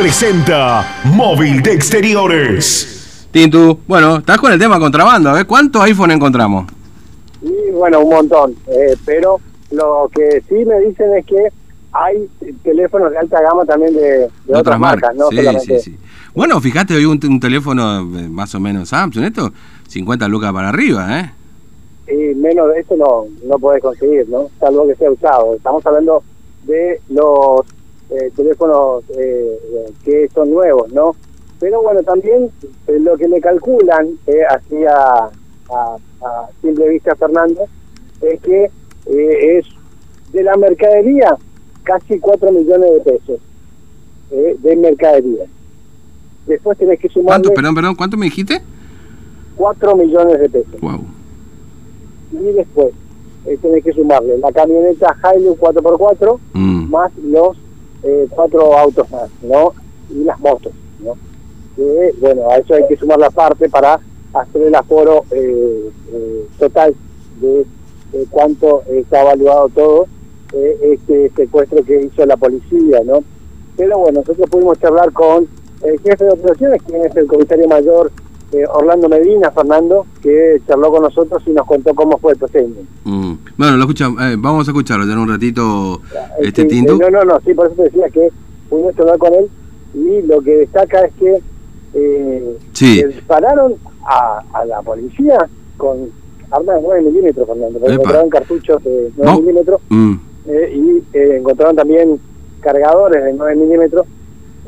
presenta Móvil de Exteriores. Tintu, bueno, estás con el tema contrabando, ¿eh? ¿Cuántos iPhone encontramos? Y bueno, un montón, eh, pero lo que sí me dicen es que hay teléfonos de alta gama también de, de otras, marcas, no sí, solamente. sí, sí. Bueno, fíjate, hoy un, un teléfono eh, más o menos Samsung, esto, 50 lucas para arriba, ¿eh? Y menos de eso no, no podés conseguir, ¿no? Salvo que sea usado. Estamos hablando de los eh, teléfonos eh, que son nuevos, ¿no? Pero bueno, también eh, lo que le calculan, así a, a- a simple vista Fernando, es que es de la mercadería casi 4 millones de pesos de mercadería. Después tenés que sumarle ¿Cuánto, perdón, perdón, cuánto me dijiste? 4 millones de pesos. Wow. Y después eh, tenés que sumarle la camioneta Hilux 4x4 Mm. más los eh, cuatro autos más, ¿no? Y las motos, ¿no? Que, bueno, a eso hay que sumar la parte para hacer el aforo eh, eh, total de, cuánto está evaluado todo eh, este secuestro que hizo la policía, ¿no? Pero bueno, nosotros pudimos charlar con el jefe de operaciones, quien es el comisario mayor eh, Orlando Medina, Fernando, que charló con nosotros y nos contó cómo fue el procedimiento. Mm. Bueno, lo escucha, eh, vamos a escucharlo ya en un ratito, este eh, No, no, no, sí, por eso te decía que pudimos hablar con él y lo que destaca es que eh, Sí. dispararon a, a la policía con armas de 9 milímetros, Fernando. Encontraron cartuchos de 9 No. milímetros Mm. eh, y eh, encontraron también cargadores de 9 milímetros.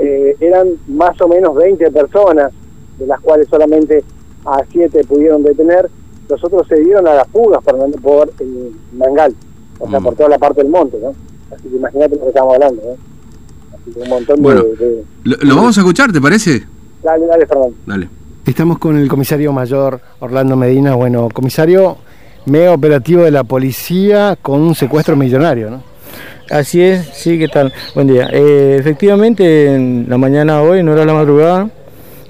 Eh, eran más o menos 20 personas, de las cuales solamente a 7 pudieron detener. Los otros se dieron a las fugas, Fernando, por el Mangal, o sea, Mm. por toda la parte del monte, ¿no? Así que imagínate lo que estamos hablando, ¿no? Así que un montón Bueno. de, de- ¿Lo, lo vamos a escuchar, te parece? Dale, dale, Fernando. Dale. Estamos con el comisario mayor Orlando Medina. Bueno, comisario mega operativo de la policía con un secuestro millonario, ¿no? Así es, sí, ¿qué tal? Buen día. Eh, efectivamente, en la mañana hoy, no era la madrugada,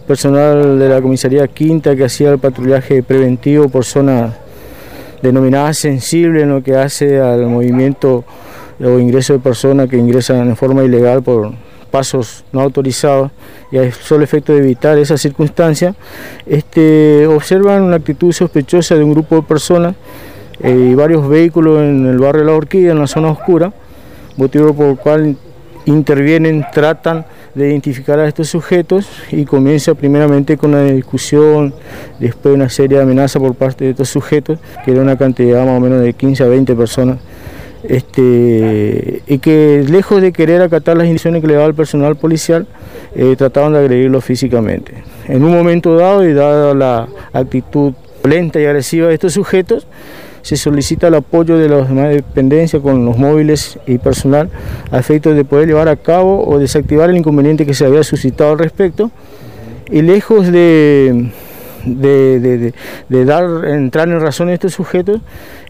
personal de la comisaría quinta que hacía el patrullaje preventivo por zonas denominadas sensibles en lo que hace al movimiento o ingreso de personas que ingresan en forma ilegal por pasos no autorizados y a solo efecto de evitar esa circunstancia, este, observan una actitud sospechosa de un grupo de personas eh, y varios vehículos en el barrio La Orquídea, en la zona oscura, motivo por el cual intervienen, tratan de identificar a estos sujetos y comienza primeramente con una discusión, después una serie de amenazas por parte de estos sujetos, que era una cantidad más o menos de 15 a 20 personas, este, y que lejos de querer acatar las instrucciones que le daba el personal policial, eh, trataban de agredirlo físicamente. En un momento dado y dada la actitud lenta y agresiva de estos sujetos, se solicita el apoyo de las demás dependencias con los móviles y personal a efectos de poder llevar a cabo o desactivar el inconveniente que se había suscitado al respecto. Y lejos de, de, de- de- dar entrar en razón a estos sujetos,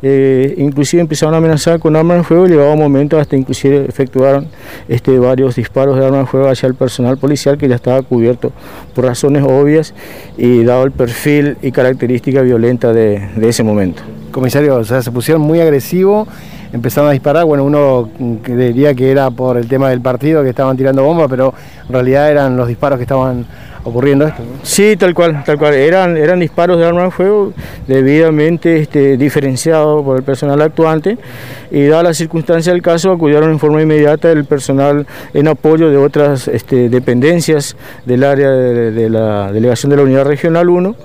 eh, inclusive empezaron a amenazar con armas de fuego y llegaba un momento hasta inclusive efectuaron este, varios disparos de armas de fuego hacia el personal policial que ya estaba cubierto por razones obvias y dado el perfil y característica violenta de- de ese momento. Comisario, o sea, se pusieron muy agresivos, empezaron a disparar. Bueno, uno diría que era por el tema del partido que estaban tirando bombas, pero en realidad eran los disparos que estaban ocurriendo esto. Sí, tal cual, tal cual. Eran, eran disparos de arma de fuego debidamente este, diferenciados por el personal actuante y dada la circunstancia del caso acudieron en forma inmediata el personal en apoyo de otras este, dependencias del área de, de la delegación de la Unidad Regional 1.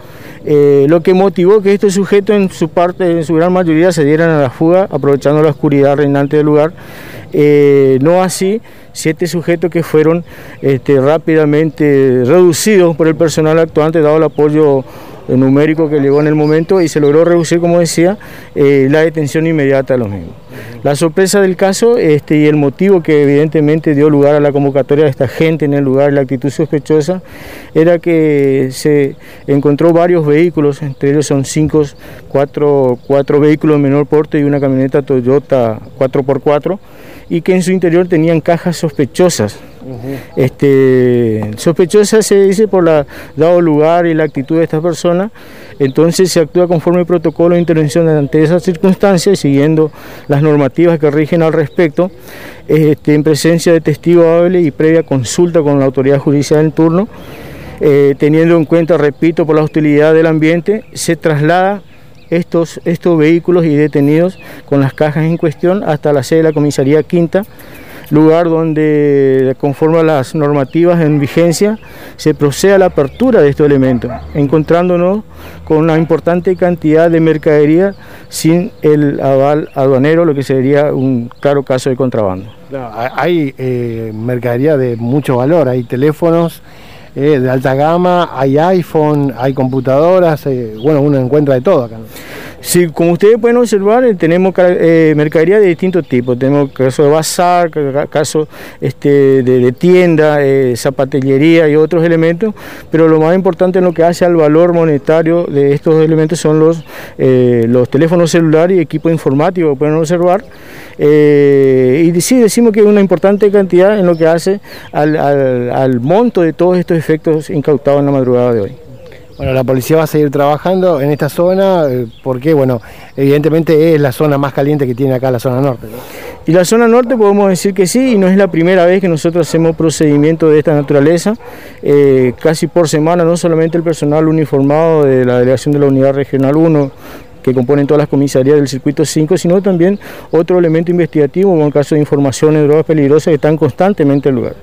eh, lo que motivó que estos sujetos en su parte, en su gran mayoría, se dieran a la fuga aprovechando la oscuridad reinante del lugar. Eh, no así siete sujetos que fueron este, rápidamente reducidos por el personal actuante, dado el apoyo numérico que llegó en el momento y se logró reducir, como decía, eh, la detención inmediata de los mismos. La sorpresa del caso este, y el motivo que evidentemente dio lugar a la convocatoria de esta gente en el lugar, la actitud sospechosa, era que se encontró varios vehículos, entre ellos son cinco, cuatro, cuatro vehículos de menor porte y una camioneta Toyota 4x4, y que en su interior tenían cajas sospechosas. este, sospechosas se dice por la dado lugar y la actitud de esta persona, entonces se actúa conforme el protocolo de intervención ante esas circunstancias, siguiendo las normativas que rigen al respecto, este, en presencia de testigo hable y previa consulta con la autoridad judicial en turno. Eh, teniendo en cuenta, repito, por la hostilidad del ambiente, se traslada estos, estos vehículos y detenidos con las cajas en cuestión hasta la sede de la comisaría quinta, lugar donde, conforme a las normativas en vigencia, se procede a la apertura de estos elementos, encontrándonos con una importante cantidad de mercadería sin el aval aduanero, lo que sería un claro caso de contrabando. hay eh, mercadería de mucho valor, hay teléfonos eh, de alta gama, hay iPhone, hay computadoras, eh, bueno, uno encuentra de todo acá. Sí, como ustedes pueden observar, eh, tenemos mercadería de distintos tipos. Tenemos casos de bazar, casos este, de, tienda, zapatillería y otros elementos, pero lo más importante en lo que hace al valor monetario de estos elementos son los, los teléfonos celulares y equipos informáticos, pueden observar. y sí, decimos que es una importante cantidad en lo que hace al, al monto de todos estos efectos incautados en la madrugada de hoy. Bueno, la policía va a seguir trabajando en esta zona eh, porque, bueno, evidentemente es la zona más caliente que tiene acá la zona norte. Y la zona norte podemos decir que sí, y no es la primera vez que nosotros hacemos procedimientos de esta naturaleza. Eh, casi por semana, no solamente el personal uniformado de la delegación de la Unidad Regional 1, que componen todas las comisarías del circuito 5, sino también otro elemento investigativo, como el caso de informaciones de drogas peligrosas que están constantemente en lugar.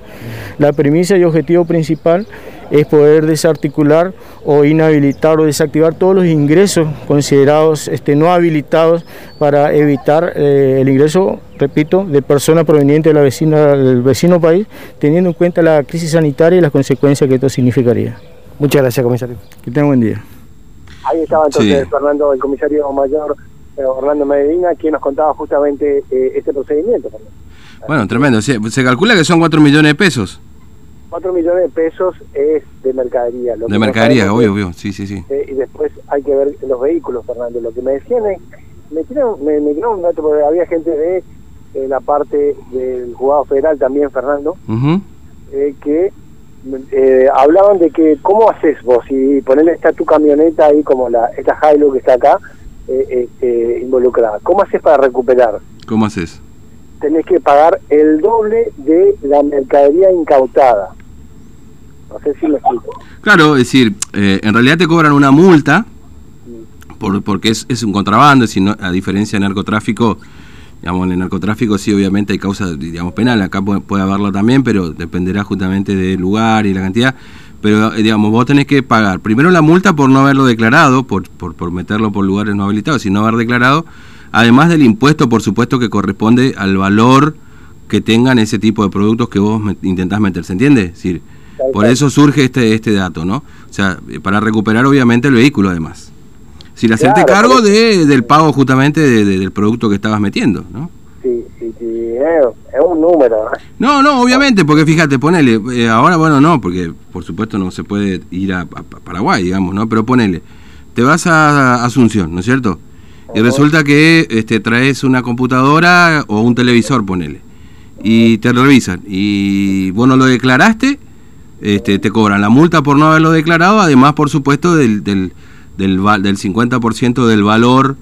La premisa y objetivo principal es poder desarticular o inhabilitar o desactivar todos los ingresos considerados este, no habilitados para evitar eh, el ingreso, repito, de personas provenientes de la vecina, del vecino país, teniendo en cuenta la crisis sanitaria y las consecuencias que esto significaría. Muchas gracias, comisario. Que tenga buen día. Ahí estaba entonces Fernando, el comisario mayor eh, Orlando Medina, quien nos contaba justamente eh, este procedimiento. Bueno, tremendo. Se, calcula que son 4 millones de pesos. 4 millones de pesos es de mercadería. de mercadería, obvio, obvio, sí, sí, sí. Eh, y después hay que ver los vehículos, Fernando. Lo que me decían es, me tiraron, me, me un dato porque había gente de la parte del juzgado federal también, Fernando, que eh, hablaban de que, ¿cómo haces vos? Si ponerle está tu camioneta ahí, como la esta Hilux que está acá, eh, eh, involucrada, ¿cómo haces para recuperar? ¿Cómo haces? Tenés que pagar el doble de la mercadería incautada. No sé si lo explico. Claro, es decir, en realidad te cobran una multa por, porque es, es un contrabando, sino, a diferencia de narcotráfico digamos, en el narcotráfico sí, obviamente hay causa, digamos, penal, acá puede, puede haberlo también, pero dependerá justamente del lugar y la cantidad. Pero, eh, digamos, vos tenés que pagar primero la multa por no haberlo declarado, por, por, por meterlo por lugares no habilitados, sino haber declarado, además del impuesto, por supuesto, que corresponde al valor que tengan ese tipo de productos que vos intentás meter, ¿se entiende? Es decir, por eso surge este, este dato, ¿no? O sea, para recuperar obviamente el vehículo además sin hacerte cargo de, del pago justamente del producto que estabas metiendo, ¿no? Sí, sí, sí, es, un número. No, no, obviamente, porque fíjate, ponele, eh, ahora bueno, no, porque por supuesto no se puede ir a, Paraguay, digamos, ¿no? Pero ponele, te vas a Asunción, ¿no es cierto? Y resulta que este, traes una computadora o un televisor, ponele, y te revisan, y vos no lo declaraste, este, te cobran la multa por no haberlo declarado, además, por supuesto, del, del del, del 50% del valor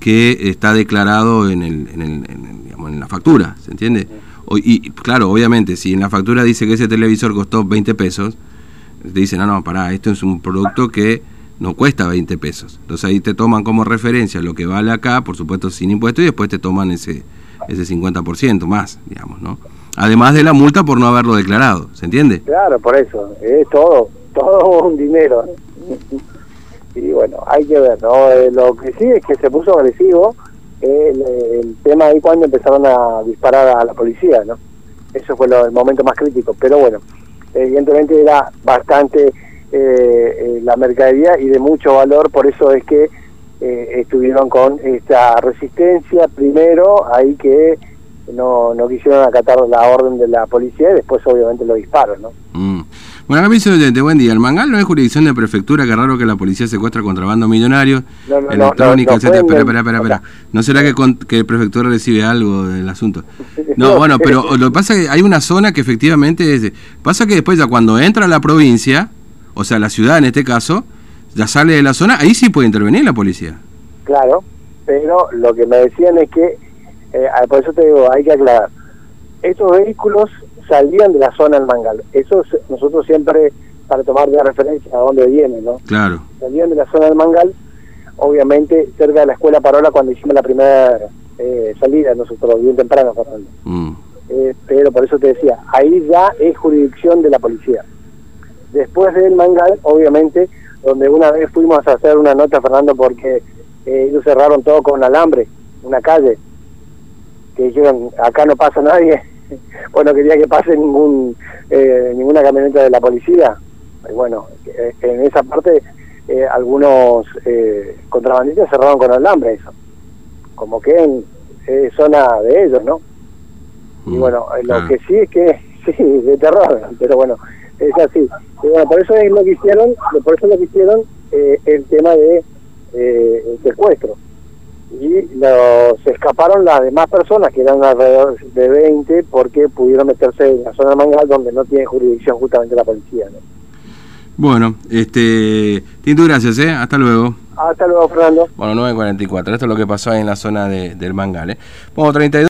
que está declarado en, el, en, el, en, la factura, ¿se entiende? y claro, obviamente, si en la factura dice que ese televisor costó 20 pesos, te dicen, no, no, pará, esto es un producto que no cuesta 20 pesos. Entonces ahí te toman como referencia lo que vale acá, por supuesto sin impuesto, y después te toman ese, ese 50% más, digamos, ¿no? Además de la multa por no haberlo declarado, ¿se entiende? Claro, por eso, es todo, todo un dinero y bueno, hay que ver, ¿no? Eh, lo que sí es que se puso agresivo el, tema ahí cuando empezaron a disparar a la policía, ¿no? Eso fue el momento más crítico, pero bueno, evidentemente era bastante eh, eh, la mercadería y de mucho valor, por eso es que estuvieron con esta resistencia primero, ahí que no, no quisieron acatar la orden de la policía y después obviamente lo disparos, ¿no? Mm. Bueno, acá oyente, buen día. El Mangal no es jurisdicción de prefectura, qué raro que la policía secuestra contrabando millonario, No, no, electrónica, no, etcétera. Espera, espera, espera, espera. ¿No será que, con- que prefectura recibe algo del asunto? No, bueno, pero lo que pasa es que hay una zona que efectivamente es... Pasa que después ya cuando entra a la provincia, o sea, la ciudad en este caso, ya sale de la zona, ahí sí puede intervenir la policía. Claro, pero lo que me decían es que, eh, ah, por eso te digo, hay que aclarar, esos vehículos salían de la zona del Mangal. Eso es- nosotros siempre, para tomar de referencia a dónde vienen, ¿no? Claro. Salían de la zona del Mangal, obviamente cerca de la escuela Parola cuando hicimos la primera eh, salida nosotros, bien temprano, Fernando. Mm. Eh, pero por eso te decía, ahí ya es jurisdicción de la policía. Después del Mangal, obviamente, donde una vez fuimos a hacer una nota, Fernando, porque eh, ellos cerraron todo con alambre, una calle, que dijeron, acá no pasa nadie, bueno, quería que pase ningún eh, ninguna camioneta de la policía. Y bueno, eh, en esa parte eh, algunos eh, contrabandistas cerraron con alambre eso, como que en zona de ellos, ¿no? Y Mm, bueno, lo que sí es que, sí, de terror, pero bueno, es así. Y bueno, por eso es lo que hicieron, por eso lo que hicieron el tema de eh, el secuestro. Y los, se escaparon las demás personas, que eran alrededor de 20, porque pudieron meterse en la zona de Mangal, donde no tiene jurisdicción justamente la policía. ¿no? Bueno, este, Tinto, gracias, ¿eh? Hasta luego. Hasta luego, Fernando. Bueno, 9.44, esto es lo que pasó ahí en la zona de, del Mangal, ¿eh? Bueno, 32.